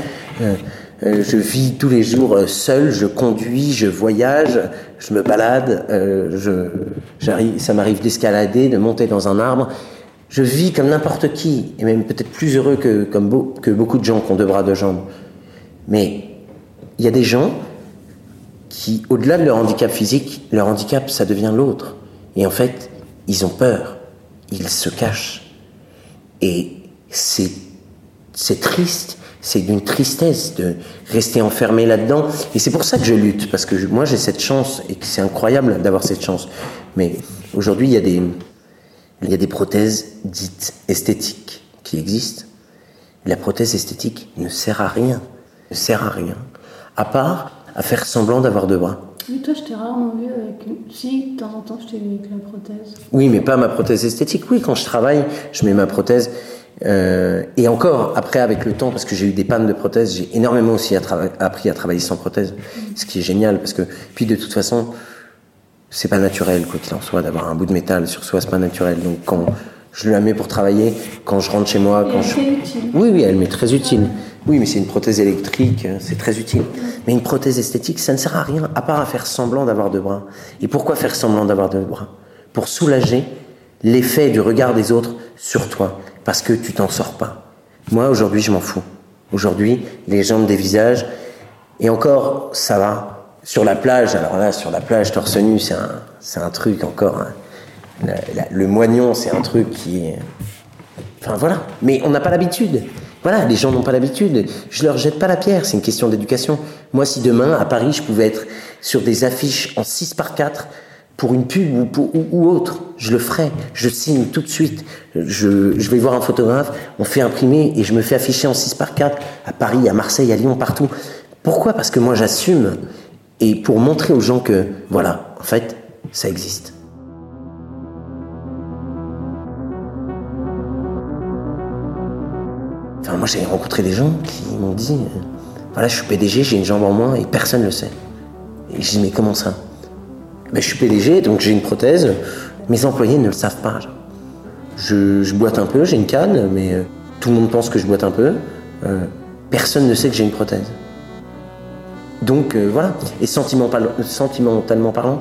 euh, euh, je vis tous les jours euh, seul, je conduis, je voyage, je me balade, ça m'arrive d'escalader, de monter dans un arbre. Je vis comme n'importe qui, et même peut-être plus heureux que beaucoup de gens qui ont deux bras, deux jambes. Mais il y a des gens qui, au-delà de leur handicap physique, leur handicap, ça devient l'autre. Et en fait, ils ont peur il se cache. Et c'est, triste, c'est d'une tristesse de rester enfermé là-dedans. Et c'est pour ça que je lutte, parce que moi j'ai cette chance, et c'est incroyable d'avoir cette chance. Mais aujourd'hui, il y, a des, y a des prothèses dites esthétiques qui existent. La prothèse esthétique ne sert à rien, ne sert à rien, à part à faire semblant d'avoir deux bras. Mais toi, je t'ai rarement vu avec. Si, de temps en temps, je t'ai vu avec la prothèse. Oui, mais pas ma prothèse esthétique. Oui, quand je travaille, je mets ma prothèse. Euh, et encore, après, avec le temps, parce que j'ai eu des pannes de prothèses, j'ai énormément aussi appris à travailler sans prothèse. Ce qui est génial, parce que, puis de toute façon, c'est pas naturel, quoi qu'il en soit, d'avoir un bout de métal sur soi, c'est pas naturel. Donc quand je la mets pour travailler, quand je rentre chez moi, quand je. Utile. Oui, oui, elle m'est très utile. Oui, mais c'est une prothèse électrique, euh, c'est très utile. Mais une prothèse esthétique, ça ne sert à rien, à part à faire semblant d'avoir deux bras. Et pourquoi faire semblant d'avoir deux bras? Pour soulager l'effet du regard des autres sur toi, parce que tu t'en sors pas. Moi, aujourd'hui, je m'en fous. Aujourd'hui, les jambes des visages, et encore, ça va. Sur la plage, alors là, sur la plage, torse nu, c'est un, c'est un truc encore. Hein. le moignon, c'est un truc qui. Enfin voilà. Mais on n'a pas l'habitude. Voilà, les gens n'ont pas l'habitude. Je leur jette pas la pierre, c'est une question d'éducation. Moi, si demain, à Paris, je pouvais être sur des affiches en 6 par 4 pour une pub ou, autre, je le ferais. Je signe tout de suite. Je, je, vais voir un photographe, on fait imprimer et je me fais afficher en 6 par 4 à Paris, à Marseille, à Lyon, partout. Pourquoi? Parce que moi, j'assume. Et pour montrer aux gens que, voilà, en fait, ça existe. Moi, j'ai rencontré des gens qui m'ont dit euh, voilà, je suis PDG, j'ai une jambe en moins et personne ne le sait. Et je dis mais comment ça? Ben, Je suis PDG, donc j'ai une prothèse. Mes employés ne le savent pas. Je, boite un peu, j'ai une canne, mais euh, tout le monde pense que je boite un peu. Euh, personne ne sait que j'ai une prothèse. Donc voilà. Et sentimentalement parlant,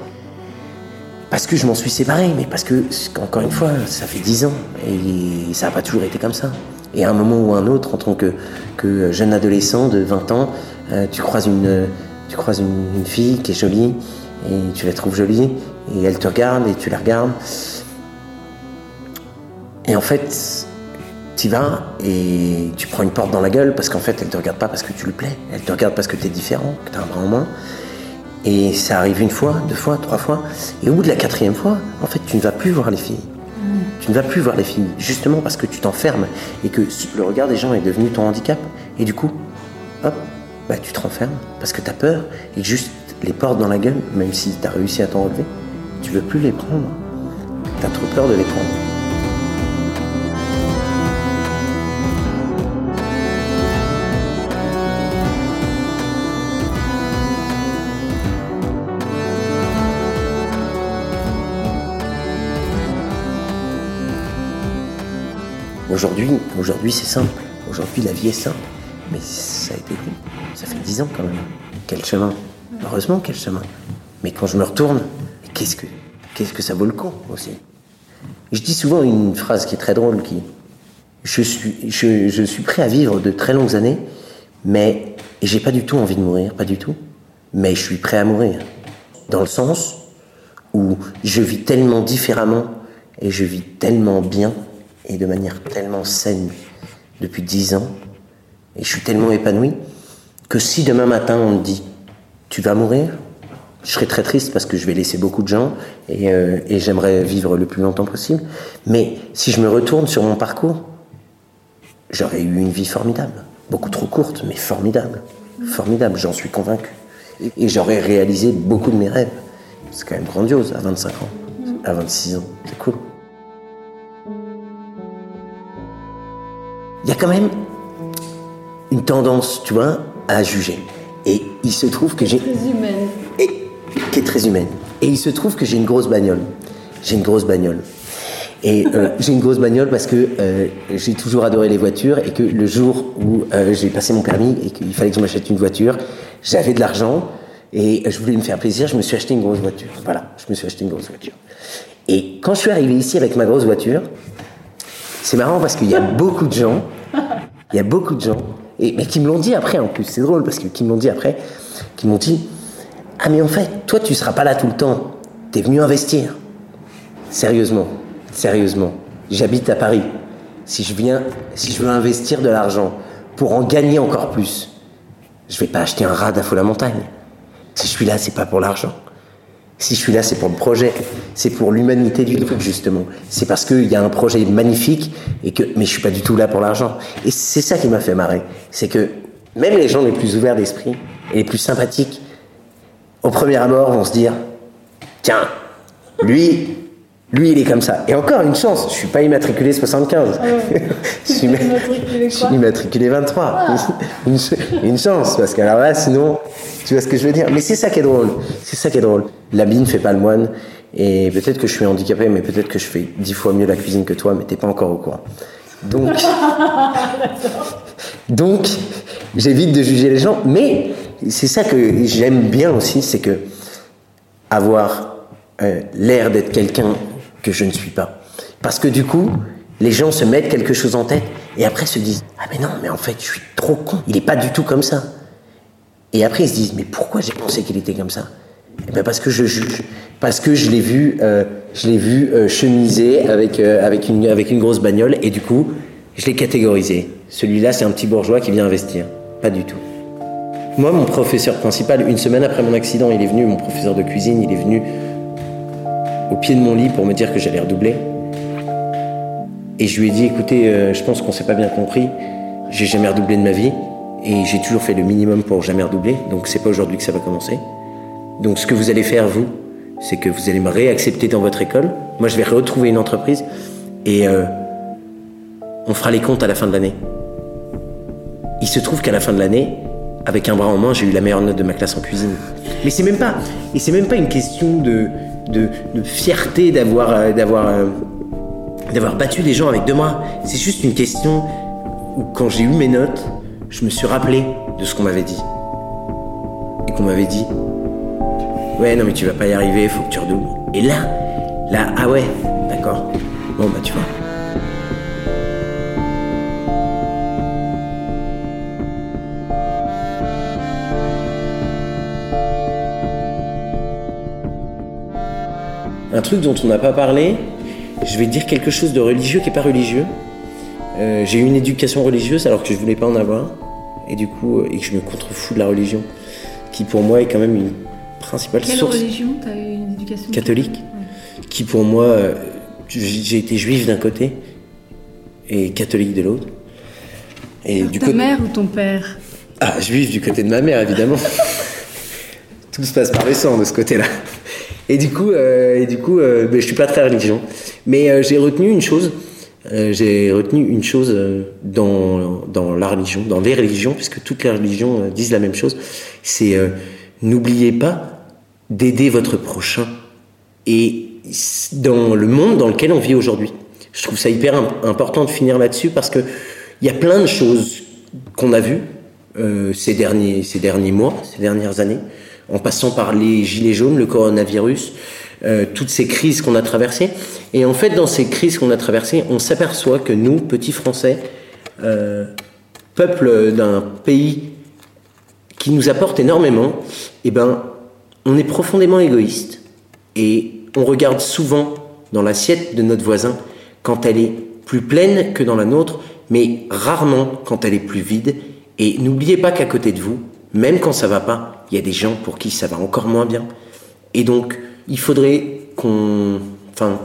parce que je m'en suis séparé, mais parce que, encore une fois, ça fait dix ans et ça n'a pas toujours été comme ça. Et à un moment ou un autre, en tant que, jeune adolescent de 20 ans, euh, tu croises, une, fille qui est jolie et tu la trouves jolie et elle te regarde et tu la regardes. Et en fait, tu vas et tu prends une porte dans la gueule parce qu'en fait, elle te regarde pas parce que tu lui plais, elle te regarde parce que tu es différent, que tu as un bras en main. Et ça arrive une fois, deux fois, trois fois. Et au bout de la quatrième fois, en fait, tu ne vas plus voir les filles. Tu ne vas plus voir les filles, justement parce que tu t'enfermes et que le regard des gens est devenu ton handicap. Et du coup, hop, bah, tu te renfermes parce que tu as peur et juste les portes dans la gueule, même si tu as réussi à t'en relever, tu veux plus les prendre. Tu as trop peur de les prendre. Aujourd'hui, aujourd'hui c'est simple. Aujourd'hui, la vie est simple. Mais ça a été Ça fait dix ans quand même. Quel chemin. Heureusement, quel chemin. Mais quand je me retourne, qu'est-ce que, que ça vaut le coup aussi? Je dis souvent une phrase qui est très drôle, qui je suis, je, suis prêt à vivre de très longues années, mais j'ai pas du tout envie de mourir, pas du tout, mais je suis prêt à mourir, dans le sens où je vis tellement différemment et je vis tellement bien et de manière tellement saine depuis dix ans et je suis tellement épanoui que si demain matin on me dit tu vas mourir, je serai très triste parce que je vais laisser beaucoup de gens et, euh, et j'aimerais vivre le plus longtemps possible. Mais si je me retourne sur mon parcours, j'aurais eu une vie formidable. Beaucoup trop courte, mais formidable. Formidable, j'en suis convaincu. Et j'aurais réalisé beaucoup de mes rêves. C'est quand même grandiose à 25 ans, à 26 ans. C'est cool. Il y a quand même une tendance, tu vois, à juger. Et il se trouve que j'ai. Très humaine. Et, qui est très humaine. Et il se trouve que j'ai une grosse bagnole. J'ai une grosse bagnole. Et euh, j'ai une grosse bagnole parce que euh, j'ai toujours adoré les voitures et que le jour où euh, j'ai passé mon permis et qu'il fallait que je m'achète une voiture, j'avais de l'argent et je voulais me faire plaisir, je me suis acheté une grosse voiture. Voilà, je me suis acheté une grosse voiture. Et quand je suis arrivé ici avec ma grosse voiture, c'est marrant parce qu'il y a beaucoup de gens, il y a beaucoup de gens, et, mais qui me l'ont dit après en plus, c'est drôle parce que qui me l'ont dit après, qui m'ont dit Ah, mais en fait, toi tu seras pas là tout le temps, t'es venu investir. Sérieusement, sérieusement, j'habite à Paris. Si je viens, si je veux investir de l'argent pour en gagner encore plus, je vais pas acheter un rad à la montagne. Si je suis là, c'est pas pour l'argent. Si je suis là, c'est pour le projet, c'est pour l'humanité du truc justement. C'est parce qu'il y a un projet magnifique et que, mais je suis pas du tout là pour l'argent. Et c'est ça qui m'a fait marrer, c'est que même les gens les plus ouverts d'esprit et les plus sympathiques, au premier abord, vont se dire, tiens, lui, lui, il est comme ça. Et encore une chance, je suis pas immatriculé 75. je, suis ma- Immatriculé je suis immatriculé 23. Une, ch- une chance, parce que alors là, sinon, tu vois ce que je veux dire. Mais c'est ça qui est drôle. C'est ça qui est drôle. L'habit ne fait pas le moine. Et peut-être que je suis handicapé, mais peut-être que je fais dix fois mieux la cuisine que toi, mais t'es pas encore au courant. Donc, donc, j'évite de juger les gens. Mais c'est ça que j'aime bien aussi, c'est que avoir euh, l'air d'être quelqu'un que je ne suis pas. Parce que du coup, les gens se mettent quelque chose en tête et après se disent Ah, mais non, mais en fait, je suis trop con. Il n'est pas du tout comme ça. Et après, ils se disent Mais pourquoi j'ai pensé qu'il était comme ça? Eh ben parce que je juge. Parce que je l'ai vu, euh, je l'ai vu euh, chemiser avec, euh, avec, une, avec une grosse bagnole et du coup, je l'ai catégorisé. Celui-là, c'est un petit bourgeois qui vient investir. Pas du tout. Moi, mon professeur principal, une semaine après mon accident, il est venu, mon professeur de cuisine, il est venu au pied de mon lit pour me dire que j'allais redoubler. Et je lui ai dit, écoutez, euh, je pense qu'on s'est pas bien compris. J'ai jamais redoublé de ma vie et j'ai toujours fait le minimum pour jamais redoubler. Donc c'est pas aujourd'hui que ça va commencer. Donc ce que vous allez faire vous, c'est que vous allez me réaccepter dans votre école. Moi, je vais retrouver une entreprise et euh, on fera les comptes à la fin de l'année. Il se trouve qu'à la fin de l'année, avec un bras en main, j'ai eu la meilleure note de ma classe en cuisine. Mais c'est même pas, et c'est même pas une question de, de, fierté d'avoir, euh, d'avoir, euh, d'avoir battu des gens avec deux bras. C'est juste une question où quand j'ai eu mes notes, je me suis rappelé de ce qu'on m'avait dit. Et qu'on m'avait dit, ouais, non mais tu vas pas y arriver, faut que tu redoubles. Et là, là, ah ouais, d'accord. Bon bah tu vois. Un truc dont on n'a pas parlé, je vais dire quelque chose de religieux qui n'est pas religieux. Euh, j'ai eu une éducation religieuse alors que je voulais pas en avoir, et du coup, euh, et que je me contrefous de la religion, qui pour moi est quand même une principale Quelle source religion T'as eu une éducation catholique, qui pour moi, euh, j'ai été juif d'un côté et catholique de l'autre. Et du Ta côté, mère ou ton père? Ah, juif du côté de ma mère, évidemment. Tout se passe par les sangs de ce côté-là. Et du coup, euh, et du coup, euh, ben, je suis pas très religion, mais euh, j'ai retenu une chose. j'ai retenu une chose dans dans la religion, dans les religions, puisque toutes les religions disent la même chose. C'est n'oubliez pas d'aider votre prochain. Et dans le monde dans lequel on vit aujourd'hui, je trouve ça hyper im- important de finir là-dessus parce que il y a plein de choses qu'on a vues ces derniers ces derniers mois, ces dernières années, en passant par les gilets jaunes, le coronavirus, euh, toutes ces crises qu'on a traversées. Et en fait, dans ces crises qu'on a traversées, on s'aperçoit que nous, petits Français, euh, peuple d'un pays qui nous apporte énormément, eh ben, on est profondément égoïste et on regarde souvent dans l'assiette de notre voisin quand elle est plus pleine que dans la nôtre, mais rarement quand elle est plus vide. Et n'oubliez pas qu'à côté de vous, même quand ça va pas, il y a des gens pour qui ça va encore moins bien. Et donc, il faudrait qu'on, enfin,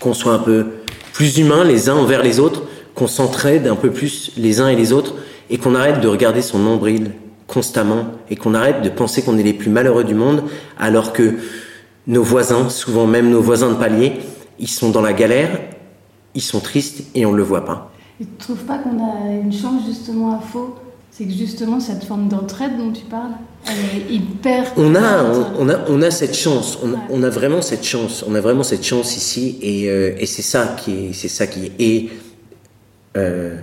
qu'on soit un peu plus humains les uns envers les autres, qu'on s'entraide un peu plus les uns et les autres, et qu'on arrête de regarder son nombril constamment, et qu'on arrête de penser qu'on est les plus malheureux du monde, alors que nos voisins, souvent même nos voisins de palier, ils sont dans la galère, ils sont tristes et on ne le voit pas. Tu trouves pas qu'on a une chance justement à faux? C'est que justement cette forme d'entraide dont tu parles, elle est hyper. On a, on, a, on a cette chance. On, on, a vraiment cette chance. On a vraiment cette chance ici, et, euh, et c'est ça qui est, c'est ça qui est. Et euh,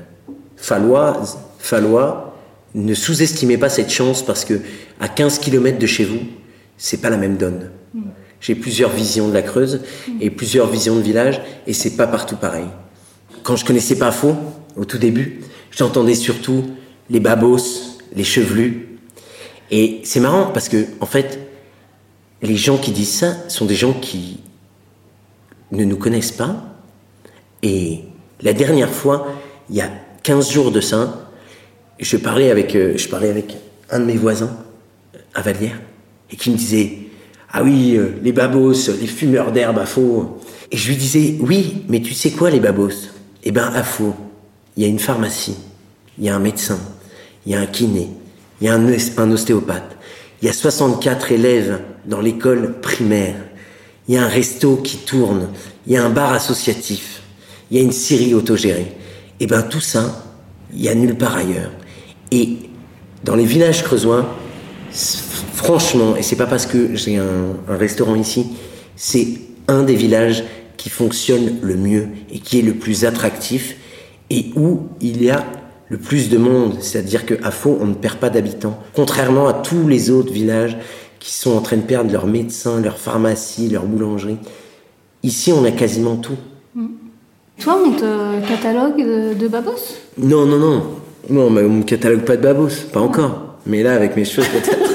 Fallois, Fallois, ne sous-estimez pas cette chance parce que à 15 km de chez vous, c'est pas la même donne. Mm. J'ai plusieurs visions de la Creuse et plusieurs visions de village et c'est pas partout pareil. Quand je connaissais pas Faux, au tout début, j'entendais surtout les babos, les chevelus. Et c'est marrant parce que, en fait, les gens qui disent ça sont des gens qui ne nous connaissent pas. Et la dernière fois, il y a 15 jours de ça, je parlais avec, euh, je parlais avec un de mes voisins à Vallière et qui me disait ah oui, euh, les babos, les fumeurs d'herbe à faux. Et je lui disais, oui, mais tu sais quoi les babos? Eh ben à faux, il y a une pharmacie, il y a un médecin, il y a un kiné, il y a un, un ostéopathe, il y a 64 élèves dans l'école primaire, il y a un resto qui tourne, il y a un bar associatif, il y a une scierie autogérée. Eh ben tout ça, il y a nulle part ailleurs. Et dans les villages creusois, franchement, et c'est pas parce que j'ai un, restaurant ici, c'est un des villages qui fonctionne le mieux et qui est le plus attractif et où il y a le plus de monde. C'est-à-dire qu'à Faux, on ne perd pas d'habitants. Contrairement à tous les autres villages qui sont en train de perdre leurs médecins, leur pharmacie, leur boulangerie. Ici, on a quasiment tout. Mm. Toi, on te catalogue de, babos? Non, non, non. Non, mais on me catalogue pas de babos, pas encore. Mais là, avec mes choses, peut-être.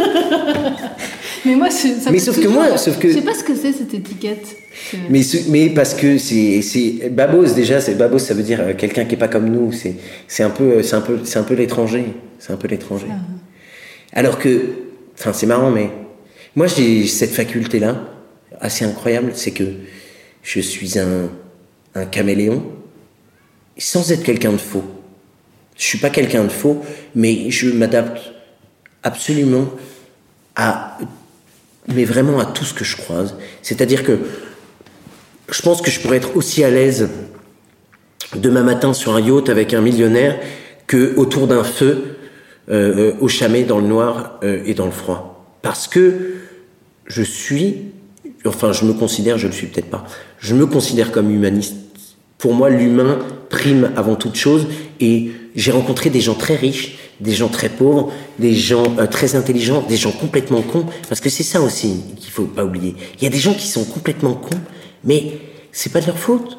Mais moi, ça mais sauf que moi, sauf que je sais pas ce que c'est cette étiquette. Mais mais parce que c'est c'est babos déjà, c'est babos, ça veut dire euh, quelqu'un qui est pas comme nous. C'est c'est un peu c'est un peu c'est un peu l'étranger. C'est un peu l'étranger. Ah. Alors que, enfin, c'est marrant, mais moi j'ai cette faculté là assez incroyable, c'est que je suis un un caméléon sans être quelqu'un de faux. Je suis pas quelqu'un de faux, mais je m'adapte absolument à, mais vraiment à tout ce que je croise. C'est-à-dire que je pense que je pourrais être aussi à l'aise demain matin sur un yacht avec un millionnaire que autour d'un feu euh, au chamet dans le noir euh, et dans le froid. Parce que je suis, enfin je me considère, je le suis peut-être pas, je me considère comme humaniste. Pour moi, l'humain prime avant toute chose et j'ai rencontré des gens très riches des gens très pauvres, des gens euh, très intelligents, des gens complètement cons, parce que c'est ça aussi qu'il faut pas oublier. Il y a des gens qui sont complètement cons, mais c'est pas de leur faute.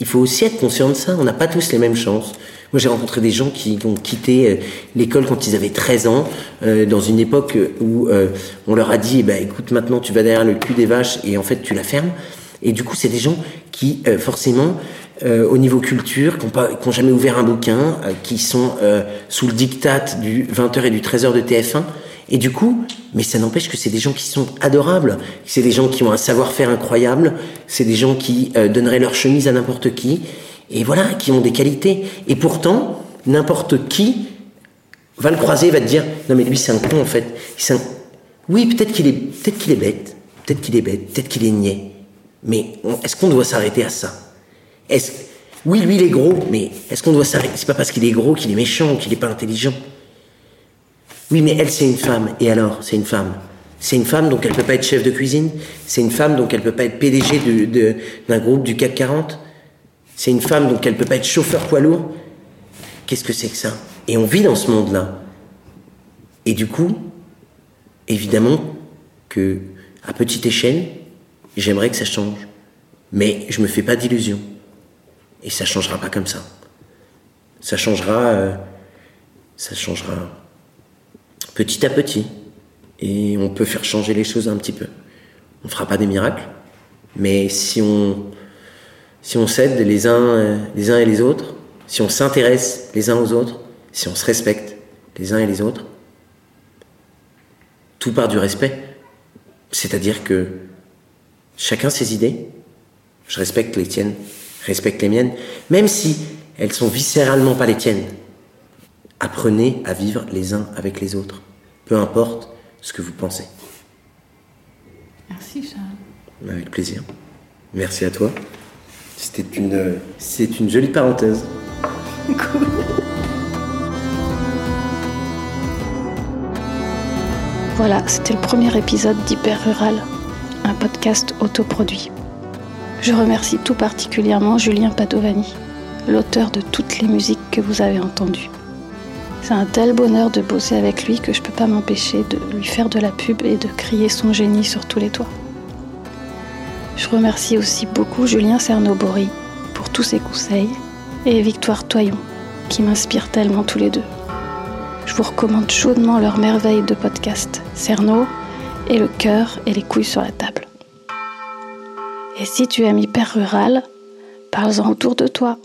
Il faut aussi être conscient de ça. On n'a pas tous les mêmes chances. Moi, j'ai rencontré des gens qui ont quitté euh, l'école quand ils avaient 13 ans, euh, dans une époque où on leur a dit, ben, écoute, maintenant tu vas derrière le cul des vaches et en fait tu la fermes. Et du coup, c'est des gens qui, forcément, euh, au niveau culture, qui n'ont jamais ouvert un bouquin, euh, qui sont euh, sous le diktat du 20h et du 13h de TF1. Et du coup, mais ça n'empêche que c'est des gens qui sont adorables, c'est des gens qui ont un savoir-faire incroyable, c'est des gens qui donneraient leur chemise à n'importe qui, et voilà, qui ont des qualités. Et pourtant, n'importe qui va le croiser, va te dire, non mais lui c'est un con en fait. Un... Oui, peut-être qu'il est, peut-être qu'il est bête, peut-être qu'il est bête, peut-être qu'il est niais. Mais est-ce qu'on doit s'arrêter à ça? Oui, lui, il est gros, mais est-ce qu'on doit s'arrêter? C'est pas parce qu'il est gros qu'il est méchant, qu'il n'est pas intelligent. Oui, mais elle, c'est une femme. Et alors, c'est une femme. C'est une femme, donc elle peut pas être chef de cuisine. C'est une femme, donc elle peut pas être PDG d'un groupe du CAC 40. C'est une femme, donc elle peut pas être chauffeur poids lourd. Qu'est-ce que c'est que ça? Et on vit dans ce monde-là. Et du coup, évidemment que, à petite échelle, J'aimerais que ça change. Mais je me fais pas d'illusions. Et ça changera pas comme ça. Ça changera, euh, ça changera petit à petit. Et on peut faire changer les choses un petit peu. On fera pas des miracles, mais si on, s'aide les uns, euh, les uns et les autres, si on s'intéresse les uns aux autres, si on se respecte les uns et les autres, tout part du respect. C'est-à-dire que chacun ses idées, je respecte les tiennes, respecte les miennes, même si elles sont viscéralement pas les tiennes. Apprenez à vivre les uns avec les autres, peu importe ce que vous pensez. Merci Charles. Avec plaisir. Merci à toi. C'était une, c'est une jolie parenthèse. Voilà, c'était le premier épisode d'Hyper Rural, un podcast autoproduit. Je remercie tout particulièrement Julien Padovani, l'auteur de toutes les musiques que vous avez entendues. C'est un tel bonheur de bosser avec lui que je peux pas m'empêcher de lui faire de la pub et de crier son génie sur tous les toits. Je remercie aussi beaucoup Julien Cernobori pour tous ses conseils et Victoire Toyon qui m'inspire tellement tous les deux. Je vous recommande chaudement leur merveille de podcast, Cerno et le cœur et les couilles sur la table. Et si tu aimes hyper rural, parle-en autour de toi.